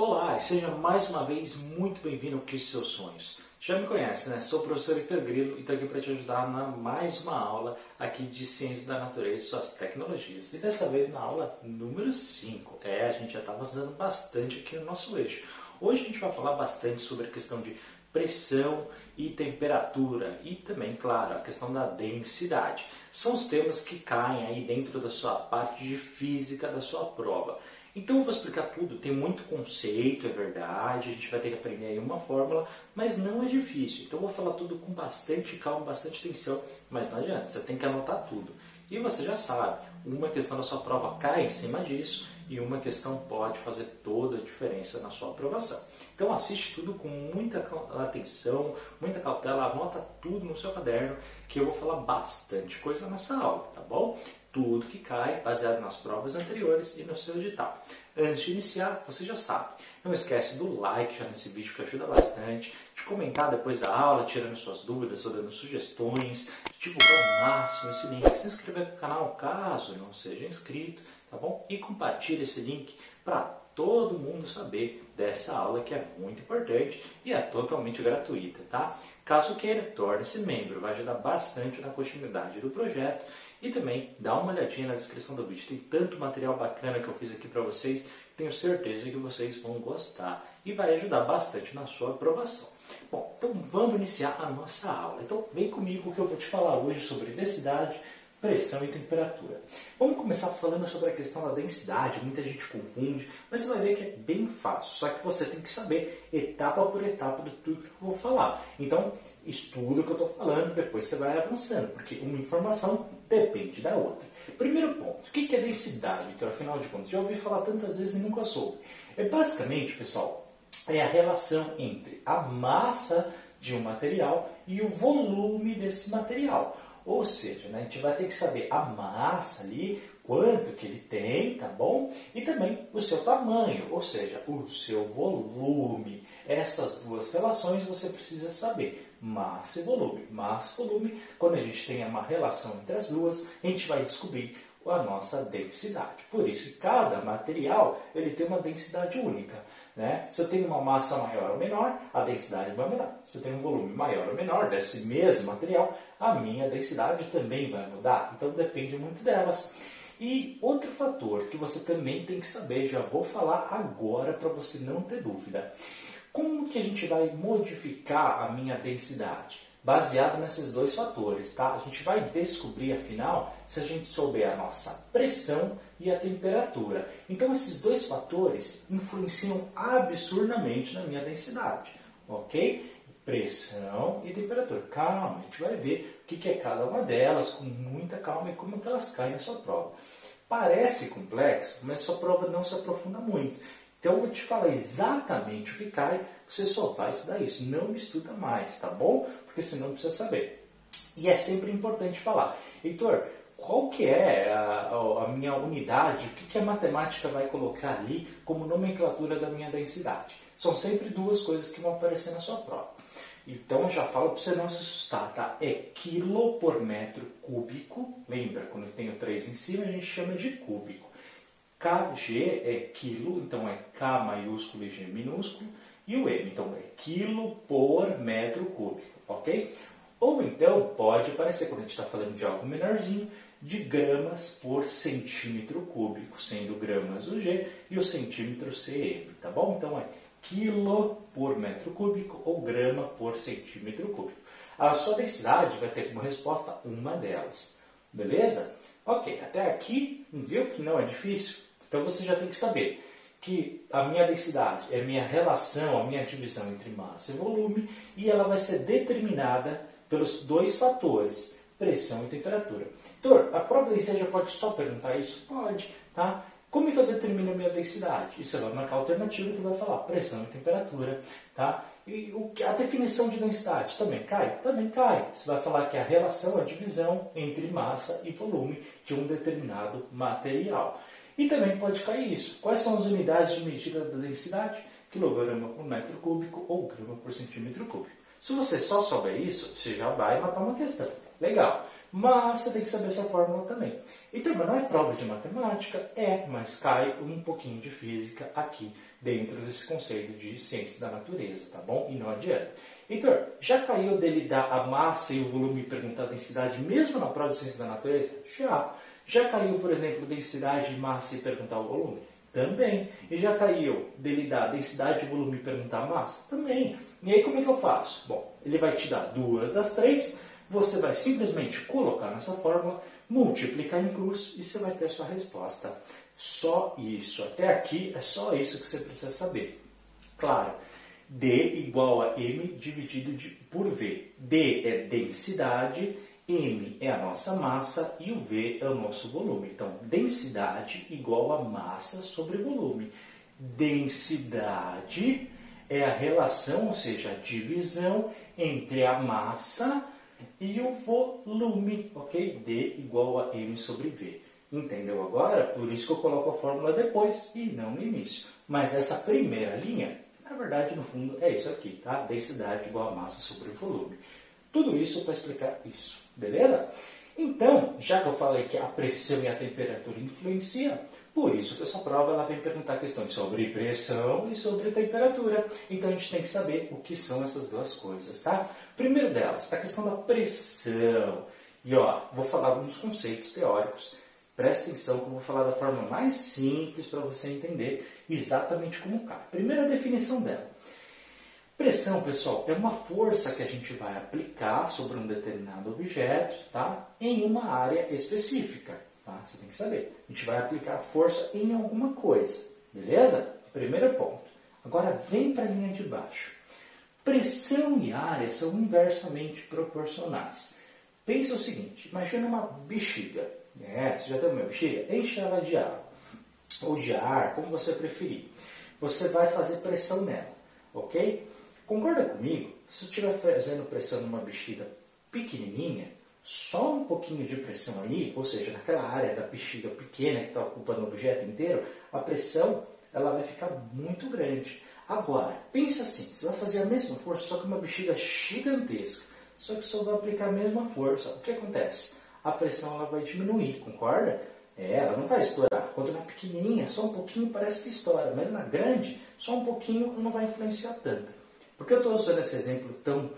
Olá e seja mais uma vez muito bem-vindo ao Quiz Seus Sonhos. Já me conhece, né? Sou o professor Vitor Grilo e estou aqui para te ajudar na mais uma aula aqui de Ciências da Natureza e suas tecnologias. E dessa vez na aula número 5. É, a gente já está avançando bastante aqui no nosso eixo. Hoje a gente vai falar bastante sobre a questão de pressão e temperatura e também, claro, a questão da densidade. São os temas que caem aí dentro da sua parte de física da sua prova. Então eu vou explicar tudo, tem muito conceito, é verdade, a gente vai ter que aprender aí uma fórmula, mas não é difícil. Então eu vou falar tudo com bastante calma, bastante atenção, mas não adianta, você tem que anotar tudo. E você já sabe, uma questão da sua prova cai em cima disso e uma questão pode fazer toda a diferença na sua aprovação. Então assiste tudo com muita atenção, muita cautela, anota tudo no seu caderno, que eu vou falar bastante coisa nessa aula, tá bom? Tudo que cai baseado nas provas anteriores e no seu edital. Antes de iniciar, você já sabe, não esquece do like já nesse vídeo que ajuda bastante, de comentar depois da aula, tirando suas dúvidas ou dando sugestões, de divulgar ao máximo esse link, se inscrever no canal caso não seja inscrito, tá bom? E compartilhe esse link para todo mundo saber dessa aula que é muito importante e é totalmente gratuita, tá? Caso queira, torne-se membro, vai ajudar bastante na continuidade do projeto e também dá uma olhadinha na descrição do vídeo, tem tanto material bacana que eu fiz aqui para vocês, tenho certeza que vocês vão gostar e vai ajudar bastante na sua aprovação. Bom, então vamos iniciar a nossa aula. Então vem comigo que eu vou te falar hoje sobre densidade, pressão e temperatura. Vamos começar falando sobre a questão da densidade, muita gente confunde, mas você vai ver que é bem fácil, só que você tem que saber etapa por etapa do tudo que eu vou falar. Então, estuda o que eu estou falando, depois você vai avançando, porque uma informação depende da outra. Primeiro ponto, o que é densidade? Então, afinal de contas, já ouvi falar tantas vezes e nunca soube. É basicamente, pessoal, é a relação entre a massa de um material e o volume desse material. Ou seja, né, a gente vai ter que saber a massa ali, quanto que ele tem, tá bom? E também o seu tamanho, ou seja, o seu volume. Essas duas relações você precisa saber, massa e volume. Massa e volume, quando a gente tem uma relação entre as duas, a gente vai descobrir a nossa densidade. Por isso cada material ele tem uma densidade única. Né? Se eu tenho uma massa maior ou menor, a densidade vai mudar. Se eu tenho um volume maior ou menor desse mesmo material, a minha densidade também vai mudar. Então depende muito delas. E outro fator que você também tem que saber, já vou falar agora para você não ter dúvida. Como que a gente vai modificar a minha densidade? Baseado nesses dois fatores, tá? A gente vai descobrir, afinal, se a gente souber a nossa pressão e a temperatura. Então, esses dois fatores influenciam absurdamente na minha densidade, ok? Pressão e temperatura. Calma, a gente vai ver o que é cada uma delas com muita calma e como elas caem na sua prova. Parece complexo, mas sua prova não se aprofunda muito. Então eu te falar exatamente o que cai, você só vai estudar isso, não estuda mais, tá bom? Porque senão precisa saber. E é sempre importante falar, Heitor, qual que é a, a minha unidade, o que, que a matemática vai colocar ali como nomenclatura da minha densidade? São sempre duas coisas que vão aparecer na sua prova. Então já falo para você não se assustar, tá? É quilo por metro cúbico. Lembra, quando tem o 3 em cima, a gente chama de cúbico. Kg é quilo, então é K maiúsculo e G minúsculo, e o M, então é quilo por metro cúbico, ok? Ou então pode aparecer, quando a gente está falando de algo menorzinho, de gramas por centímetro cúbico, sendo gramas o G e o centímetro CM, tá bom? Então é quilo por metro cúbico ou grama por centímetro cúbico. A sua densidade vai ter como resposta uma delas, beleza? Ok, até aqui, viu que não é difícil? Então você já tem que saber que a minha densidade é a minha relação, a minha divisão entre massa e volume, e ela vai ser determinada pelos dois fatores, pressão e temperatura. Doutor, a prova da pode só perguntar isso? Pode, tá? Como é que eu determino a minha densidade? Você vai marcar a alternativa que vai falar pressão e temperatura, tá? E o, a definição de densidade também cai? Também cai. Você vai falar que a relação, a divisão entre massa e volume de um determinado material. E também pode cair isso. Quais são as unidades de medida da densidade? Quilograma por metro cúbico ou grama por centímetro cúbico. Se você só souber isso, você já vai matar uma questão. Legal. Mas você tem que saber essa fórmula também. Então, não é prova de matemática? É, mas cai um pouquinho de física aqui dentro desse conceito de ciência da natureza, tá bom? E não adianta. Heitor, já caiu dele dar a massa e o volume e perguntar a densidade mesmo na prova de ciência da natureza? Já. Já caiu, por exemplo, densidade, massa e perguntar o volume? Também. E já caiu dele dar densidade, volume e perguntar massa? Também. E aí como é que eu faço? Bom, ele vai te dar duas das três, você vai simplesmente colocar nessa fórmula, multiplicar em cruz e você vai ter a sua resposta. Só isso. Até aqui é só isso que você precisa saber. Claro, D igual a M dividido de, por V. D é densidade, M é a nossa massa e o V é o nosso volume. Então, densidade igual a massa sobre volume. Densidade é a relação, ou seja, a divisão entre a massa e o volume, ok? D igual a M sobre V. Entendeu agora? Por isso que eu coloco a fórmula depois e não no início. Mas essa primeira linha, na verdade, no fundo, é isso aqui, tá? Densidade igual a massa sobre volume. Tudo isso para explicar isso, beleza? Então, já que eu falei que a pressão e a temperatura influenciam, por isso que essa prova ela vem perguntar questões sobre pressão e sobre temperatura. Então a gente tem que saber o que são essas duas coisas, tá? Primeiro delas, a questão da pressão. E ó, vou falar alguns conceitos teóricos. Presta atenção que eu vou falar da forma mais simples para você entender exatamente como cai. Primeira definição dela. Pressão, pessoal, é uma força que a gente vai aplicar sobre um determinado objeto tá? em uma área específica. Tá? Você tem que saber. A gente vai aplicar força em alguma coisa. Beleza? Primeiro ponto. Agora vem para a linha de baixo. Pressão e área são inversamente proporcionais. Pensa o seguinte, imagina uma bexiga. É, você já tem uma bexiga? Enche ela de água ou de ar, como você preferir. Você vai fazer pressão nela, ok? Concorda comigo? Se eu estiver fazendo pressão numa bexiga pequenininha, só um pouquinho de pressão ali, ou seja, naquela área da bexiga pequena que está ocupando o objeto inteiro, a pressão ela vai ficar muito grande. Agora, pensa assim, você vai fazer a mesma força, só que uma bexiga gigantesca. Só que só vai aplicar a mesma força. O que acontece? A pressão ela vai diminuir, concorda? É, ela não vai estourar. Quando na pequenininha, só um pouquinho parece que estoura, mas na grande, só um pouquinho não vai influenciar tanto. Por que eu estou usando esse exemplo tão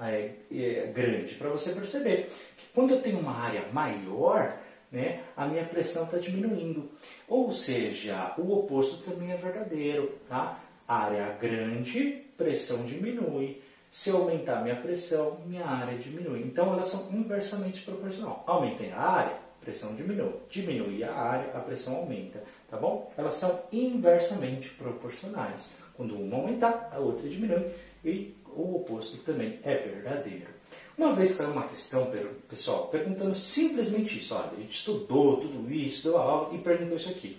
é, é, grande? Para você perceber que quando eu tenho uma área maior, né, a minha pressão está diminuindo. Ou seja, o oposto também é verdadeiro. Tá? Área grande, pressão diminui. Se eu aumentar minha pressão, minha área diminui. Então elas são inversamente proporcionais. Aumentei a área, pressão diminui. Diminui a área, a pressão aumenta. Tá bom? Elas são inversamente proporcionais. Quando uma aumentar, a outra diminui e o oposto também é verdadeiro. Uma vez caiu uma questão, pessoal, perguntando simplesmente isso. Olha, a gente estudou tudo isso, deu a aula e perguntou isso aqui.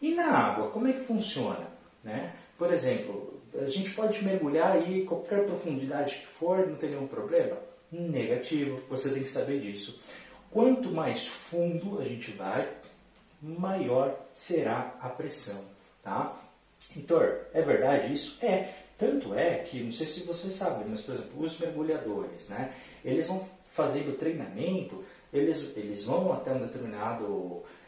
E na água, como é que funciona? Né? Por exemplo, a gente pode mergulhar aí qualquer profundidade que for, não tem nenhum problema? Negativo, você tem que saber disso. Quanto mais fundo a gente vai, maior será a pressão. Tá? Heitor, é verdade isso? É. Tanto é que, não sei se você sabe, mas, por exemplo, os mergulhadores, né? Eles vão fazendo treinamento, eles, eles vão até uma determinada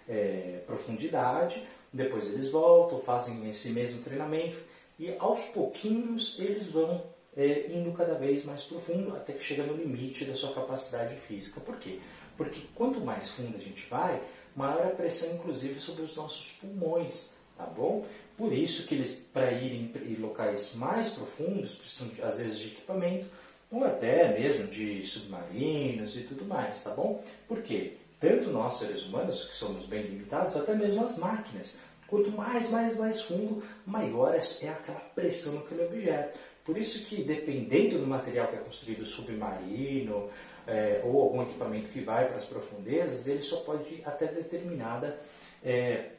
é, profundidade, depois eles voltam, fazem esse mesmo treinamento e aos pouquinhos eles vão é, indo cada vez mais profundo até que chega no limite da sua capacidade física. Por quê? Porque quanto mais fundo a gente vai, maior a pressão, inclusive, sobre os nossos pulmões tá bom? Por isso que eles, para irem em locais mais profundos, precisam às vezes de equipamento, ou até mesmo de submarinos e tudo mais, tá bom? Por quê? Tanto nós, seres humanos, que somos bem limitados, até mesmo as máquinas. Quanto mais, mais, mais fundo, maior é, é aquela pressão naquele objeto. Por isso que, dependendo do material que é construído submarino, é, ou algum equipamento que vai para as profundezas, ele só pode ir até determinada é,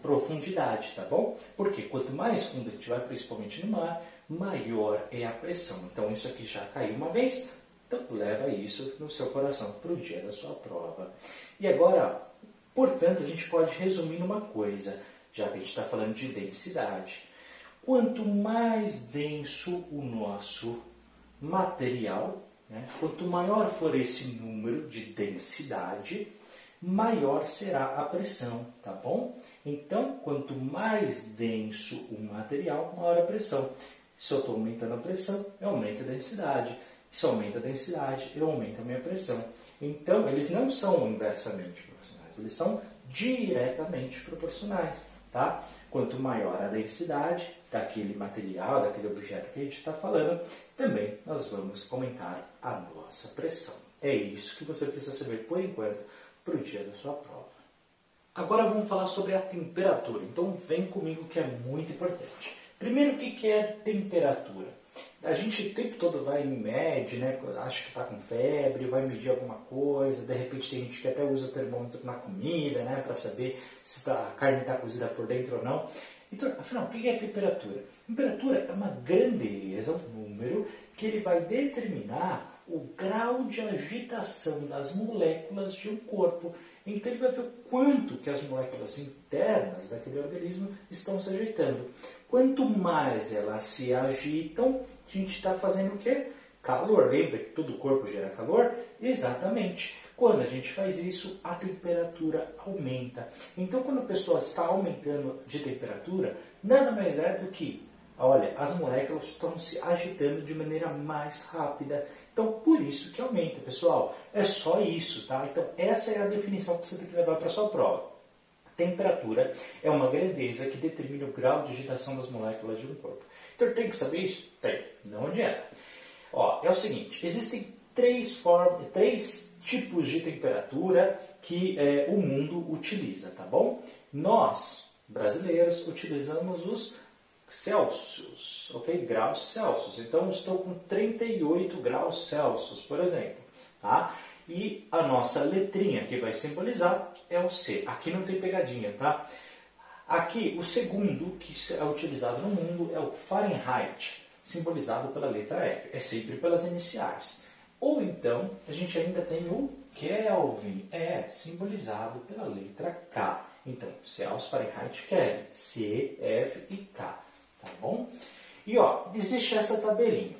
profundidade, tá bom? Porque quanto mais fundo a gente vai, principalmente no mar, maior é a pressão. Então isso aqui já caiu uma vez, então leva isso no seu coração para o dia da sua prova. E agora, portanto, a gente pode resumir numa coisa, já que a gente está falando de densidade. Quanto mais denso o nosso material, né, quanto maior for esse número de densidade, maior será a pressão, tá bom? Então, quanto mais denso o material, maior a pressão. Se eu estou aumentando a pressão, eu aumento a densidade. Se aumenta a densidade, eu aumento a minha pressão. Então, eles não são inversamente proporcionais, eles são diretamente proporcionais. Tá? Quanto maior a densidade daquele material, daquele objeto que a gente está falando, também nós vamos aumentar a nossa pressão. É isso que você precisa saber por enquanto para o dia da sua prova. Agora vamos falar sobre a temperatura. Então vem comigo que é muito importante. Primeiro, o que é temperatura? A gente o tempo todo vai em mede, né? acha que está com febre, vai medir alguma coisa, de repente tem gente que até usa termômetro na comida, né? para saber se tá, a carne está cozida por dentro ou não. Então, afinal, o que é temperatura? Temperatura é uma grandeza, um número, que ele vai determinar o grau de agitação das moléculas de um corpo. Então ele vai ver o quanto que as moléculas internas daquele organismo estão se agitando. Quanto mais elas se agitam, a gente está fazendo o quê? Calor. Lembra que todo o corpo gera calor? Exatamente. Quando a gente faz isso, a temperatura aumenta. Então, quando a pessoa está aumentando de temperatura, nada mais é do que, olha, as moléculas estão se agitando de maneira mais rápida. Então, por isso que aumenta, pessoal. É só isso, tá? Então, essa é a definição que você tem que levar para a sua prova. Temperatura é uma grandeza que determina o grau de agitação das moléculas de um corpo. Então, tem que saber isso? Tem. Não adianta. Ó, é o seguinte, existem três, formas, três tipos de temperatura que é, o mundo utiliza, tá bom? Nós, brasileiros, utilizamos os Celsius, ok? Graus Celsius. Então, estou com 38 graus Celsius, por exemplo, tá? E a nossa letrinha que vai simbolizar é o C. Aqui não tem pegadinha, tá? Aqui, o segundo que é utilizado no mundo é o Fahrenheit, simbolizado pela letra F. É sempre pelas iniciais. Ou então, a gente ainda tem o Kelvin, é simbolizado pela letra K. Então, Celsius, Fahrenheit, Kelvin, C, F e K tá bom? E ó, existe essa tabelinha.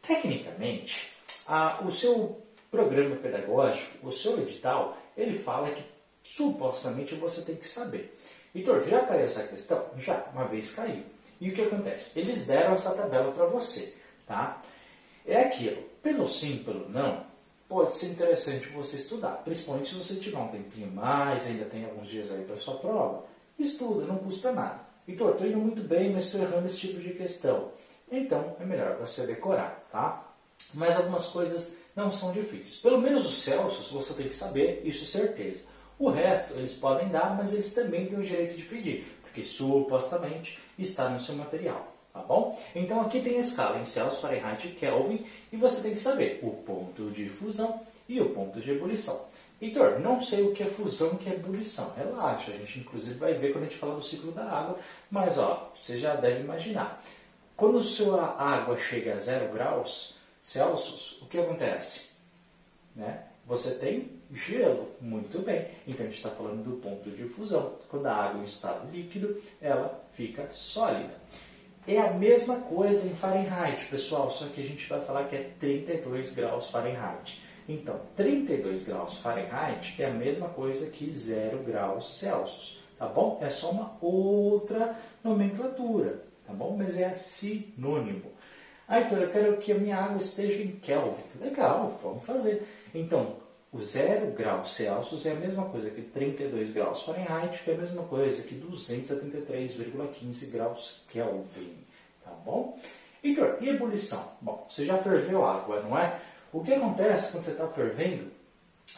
Tecnicamente, a, o seu programa pedagógico, o seu edital, ele fala que supostamente você tem que saber. Heitor, já caiu essa questão? Já, uma vez caiu. E o que acontece? Eles deram essa tabela para você, tá? É aquilo, pelo sim, pelo não, pode ser interessante você estudar, principalmente se você tiver um tempinho mais, ainda tem alguns dias aí para sua prova. Estuda, não custa nada. Vitor, estou indo muito bem, mas estou errando esse tipo de questão. Então, é melhor você decorar, tá? Mas algumas coisas não são difíceis. Pelo menos os Celsius você tem que saber, isso é certeza. O resto eles podem dar, mas eles também têm o direito de pedir, porque supostamente está no seu material, tá bom? Então aqui tem a escala em Celsius, Fahrenheit e Kelvin, e você tem que saber o ponto de fusão e o ponto de ebulição. Heitor, não sei o que é fusão o que é ebulição. Relaxa, a gente inclusive vai ver quando a gente fala do ciclo da água, mas ó, você já deve imaginar. Quando a sua água chega a zero graus Celsius, o que acontece? Né? Você tem gelo, muito bem. Então a gente está falando do ponto de fusão. Quando a água em estado líquido, ela fica sólida. É a mesma coisa em Fahrenheit, pessoal, só que a gente vai falar que é 32 graus Fahrenheit. Então, 32 graus Fahrenheit é a mesma coisa que 0 graus Celsius, tá bom? É só uma outra nomenclatura, tá bom? Mas é sinônimo. Ah, então eu quero que a minha água esteja em Kelvin. Legal, vamos fazer. Então, o 0 graus Celsius é a mesma coisa que 32 graus Fahrenheit, que é a mesma coisa que 273,15 graus Kelvin, tá bom? Então, e ebulição? Bom, você já ferveu água, não é? O que acontece quando você está fervendo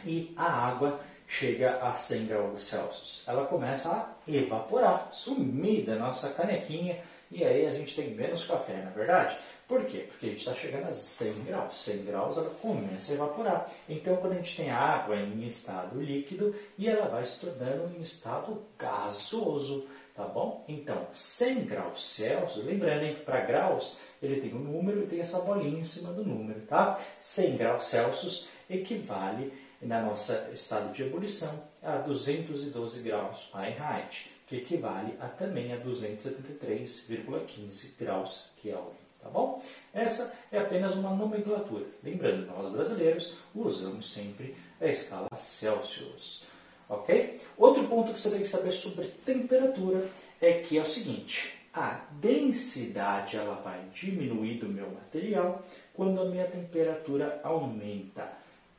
e a água chega a 100 graus Celsius? Ela começa a evaporar, sumir da nossa canequinha e aí a gente tem menos café, na é verdade? Por quê? Porque a gente está chegando a 100 graus. 100 graus ela começa a evaporar. Então, quando a gente tem água em estado líquido e ela vai se tornando em estado gasoso, tá bom? Então, 100 graus Celsius, lembrando que para graus ele tem um número e tem essa bolinha em cima do número, tá? 100 graus Celsius equivale, na nossa estado de ebulição, a 212 graus Fahrenheit, que equivale a, também a 273,15 graus Kelvin, tá bom? Essa é apenas uma nomenclatura. Lembrando, nós brasileiros usamos sempre a escala Celsius. Ok? Outro ponto que você tem que saber sobre temperatura é que é o seguinte: a densidade ela vai diminuir do meu material quando a minha temperatura aumenta.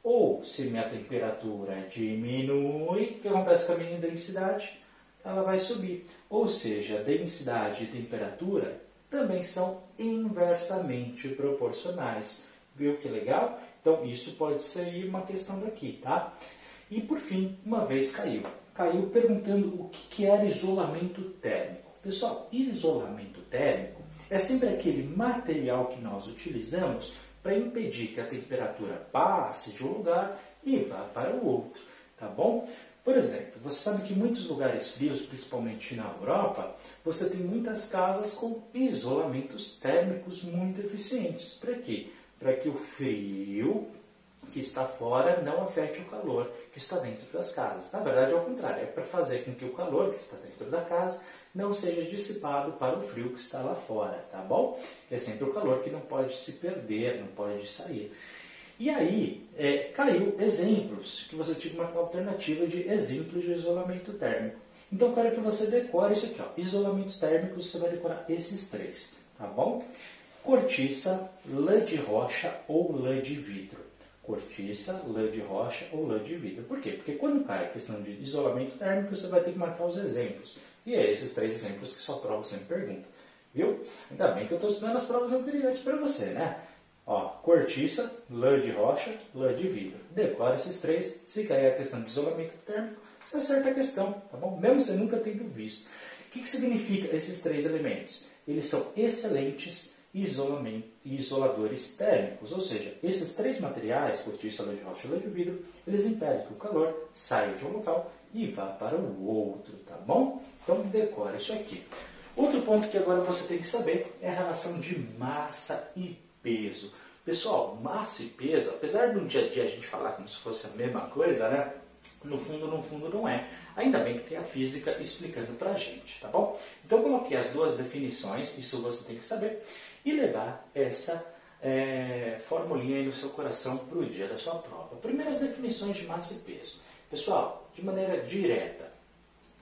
Ou se minha temperatura diminui, o que acontece com a minha densidade? Ela vai subir. Ou seja, densidade e temperatura também são inversamente proporcionais. Viu que legal? Então isso pode ser uma questão daqui, tá? E por fim, uma vez caiu. Caiu perguntando o que era isolamento térmico. Pessoal, isolamento térmico é sempre aquele material que nós utilizamos para impedir que a temperatura passe de um lugar e vá para o outro, tá bom? Por exemplo, você sabe que em muitos lugares frios, principalmente na Europa, você tem muitas casas com isolamentos térmicos muito eficientes. Para quê? Para que o frio que está fora não afete o calor que está dentro das casas. Na verdade, é contrário, é para fazer com que o calor que está dentro da casa não seja dissipado para o frio que está lá fora, tá bom? É sempre o calor que não pode se perder, não pode sair. E aí, é, caiu exemplos, que você tinha uma alternativa de exemplos de isolamento térmico. Então, quero que você decore isso aqui, ó. Isolamentos térmicos, você vai decorar esses três, tá bom? Cortiça, lã de rocha ou lã de vidro cortiça, lã de rocha ou lã de vidro. Por quê? Porque quando cai a questão de isolamento térmico, você vai ter que marcar os exemplos. E é esses três exemplos que sua prova sempre pergunta. Viu? Ainda bem que eu estou estudando as provas anteriores para você, né? Ó, cortiça, lã de rocha, lã de vidro. Decora esses três. Se cair a questão de isolamento térmico, você acerta a questão, tá bom? Mesmo você nunca tendo visto. O que, que significa esses três elementos? Eles são excelentes isoladores térmicos, ou seja, esses três materiais, cortiça, lã de rocha e lã de vidro, eles impedem que o calor saia de um local e vá para o outro, tá bom? Então decore isso aqui. Outro ponto que agora você tem que saber é a relação de massa e peso. Pessoal, massa e peso, apesar do dia a dia a gente falar como se fosse a mesma coisa, né? No fundo, no fundo não é. Ainda bem que tem a física explicando pra gente, tá bom? Então coloquei as duas definições, isso você tem que saber e levar essa é, formulinha aí no seu coração para o dia da sua prova. Primeiras definições de massa e peso. Pessoal, de maneira direta,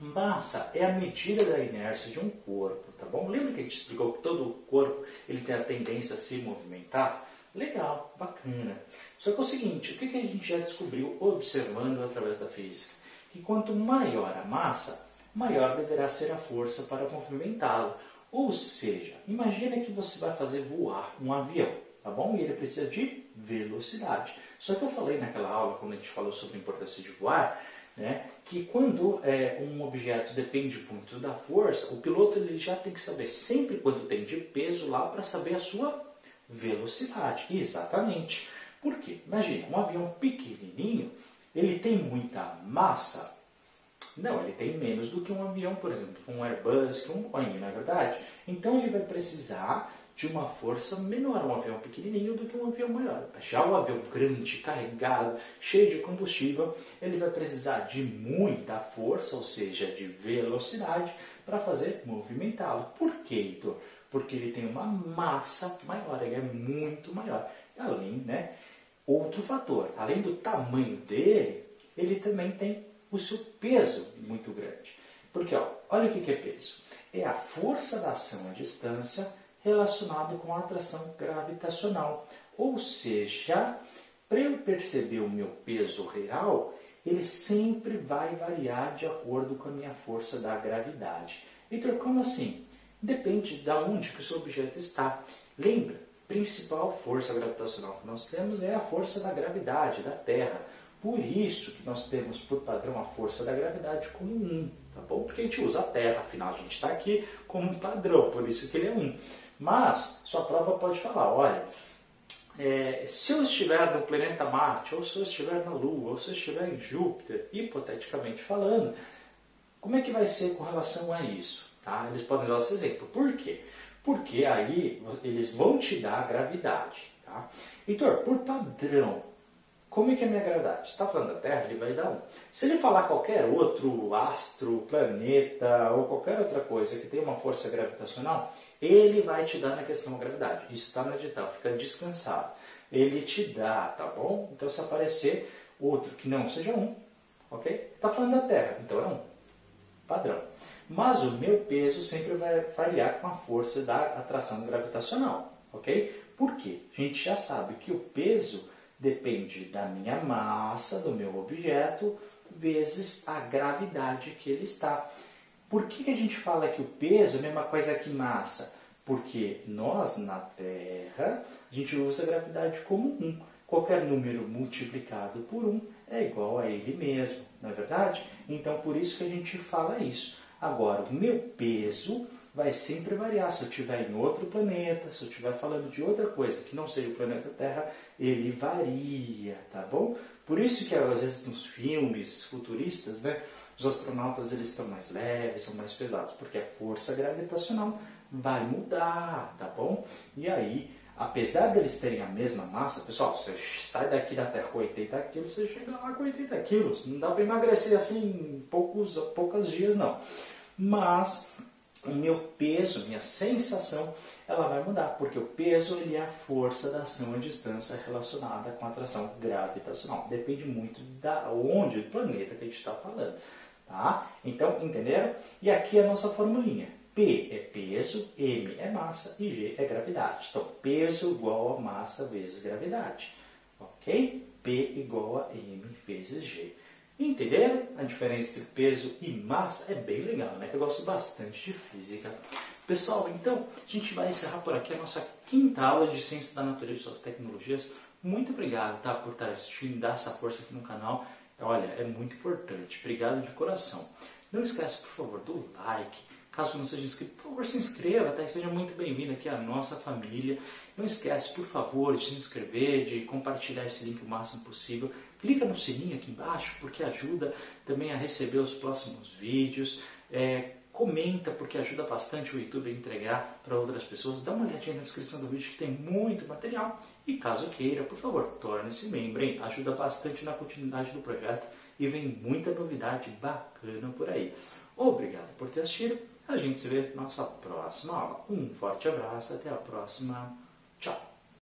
massa é a medida da inércia de um corpo, tá bom? Lembra que a gente explicou que todo o corpo ele tem a tendência a se movimentar? Legal, bacana. Só que é o seguinte, o que a gente já descobriu observando através da física? Que quanto maior a massa, maior deverá ser a força para movimentá-lo. Ou seja, imagina que você vai fazer voar um avião, tá bom? E ele precisa de velocidade. Só que eu falei naquela aula, quando a gente falou sobre a importância de voar, né, que quando é, um objeto depende muito da força, o piloto ele já tem que saber sempre quanto tem de peso lá para saber a sua velocidade. Exatamente. Por quê? Imagina, um avião pequenininho, ele tem muita massa, não, ele tem menos do que um avião, por exemplo, um Airbus, que um Boeing, na é verdade. Então ele vai precisar de uma força menor, um avião pequenininho do que um avião maior. Já o avião grande, carregado, cheio de combustível, ele vai precisar de muita força, ou seja, de velocidade, para fazer movimentá-lo. Por quê, Heitor? Porque ele tem uma massa maior, ele é muito maior. Além, né, outro fator, além do tamanho dele, ele também tem o seu peso muito grande. Porque, ó, olha o que é peso. É a força da ação à distância relacionado com a atração gravitacional. Ou seja, para eu perceber o meu peso real, ele sempre vai variar de acordo com a minha força da gravidade. Então, como assim? Depende de onde que o seu objeto está. Lembra, principal força gravitacional que nós temos é a força da gravidade, da Terra. Por isso que nós temos por padrão a força da gravidade como 1, tá bom? Porque a gente usa a Terra, afinal a gente está aqui como um padrão, por isso que ele é 1. Mas sua prova pode falar, olha, é, se eu estiver no planeta Marte, ou se eu estiver na Lua, ou se eu estiver em Júpiter, hipoteticamente falando, como é que vai ser com relação a isso? Tá? Eles podem usar esse exemplo. Por quê? Porque aí eles vão te dar a gravidade. Tá? Heitor, por padrão, como é que é a minha gravidade? está falando da Terra, ele vai dar um. Se ele falar qualquer outro astro, planeta ou qualquer outra coisa que tem uma força gravitacional, ele vai te dar na questão da gravidade. Isso está no edital, fica descansado. Ele te dá, tá bom? Então se aparecer outro que não seja um, ok? Está falando da Terra, então é um padrão. Mas o meu peso sempre vai variar com a força da atração gravitacional, ok? Por quê? A gente já sabe que o peso depende da minha massa, do meu objeto, vezes a gravidade que ele está. Por que, que a gente fala que o peso é a mesma coisa que massa? Porque nós, na Terra, a gente usa a gravidade como 1. Qualquer número multiplicado por 1 é igual a ele mesmo, não é verdade? Então, por isso que a gente fala isso. Agora, o meu peso vai sempre variar. Se eu estiver em outro planeta, se eu estiver falando de outra coisa que não seja o planeta Terra, ele varia, tá bom? Por isso que às vezes nos filmes futuristas, né, os astronautas eles estão mais leves, são mais pesados, porque a força gravitacional vai mudar, tá bom? E aí, apesar deles terem a mesma massa, pessoal, você sai daqui da Terra com 80 quilos, você chega lá com 80 quilos. Não dá para emagrecer assim em poucos, poucos dias, não. Mas o meu peso, minha sensação, ela vai mudar, porque o peso ele é a força da ação à distância relacionada com a atração gravitacional. Depende muito da onde, do planeta que a gente está falando. Tá? Então, entenderam? E aqui a nossa formulinha. P é peso, M é massa e G é gravidade. Então, peso igual a massa vezes gravidade. Ok? P igual a M vezes G. Entenderam a diferença entre peso e massa? É bem legal, né? Eu gosto bastante de física. Pessoal, então a gente vai encerrar por aqui a nossa quinta aula de Ciência da Natureza e suas tecnologias. Muito obrigado tá, por estar assistindo, dar essa força aqui no canal. Olha, é muito importante. Obrigado de coração. Não esquece, por favor, do like. Caso não seja inscrito, por favor, se inscreva, tá? E seja muito bem-vindo aqui à nossa família. Não esquece, por favor, de se inscrever, de compartilhar esse link o máximo possível. Clica no sininho aqui embaixo, porque ajuda também a receber os próximos vídeos. É, comenta, porque ajuda bastante o YouTube a entregar para outras pessoas. Dá uma olhadinha na descrição do vídeo que tem muito material. E caso queira, por favor, torne-se membro. Hein? Ajuda bastante na continuidade do projeto e vem muita novidade bacana por aí. Obrigado por ter assistido. A gente se vê na nossa próxima aula. Um forte abraço, até a próxima. Tchau!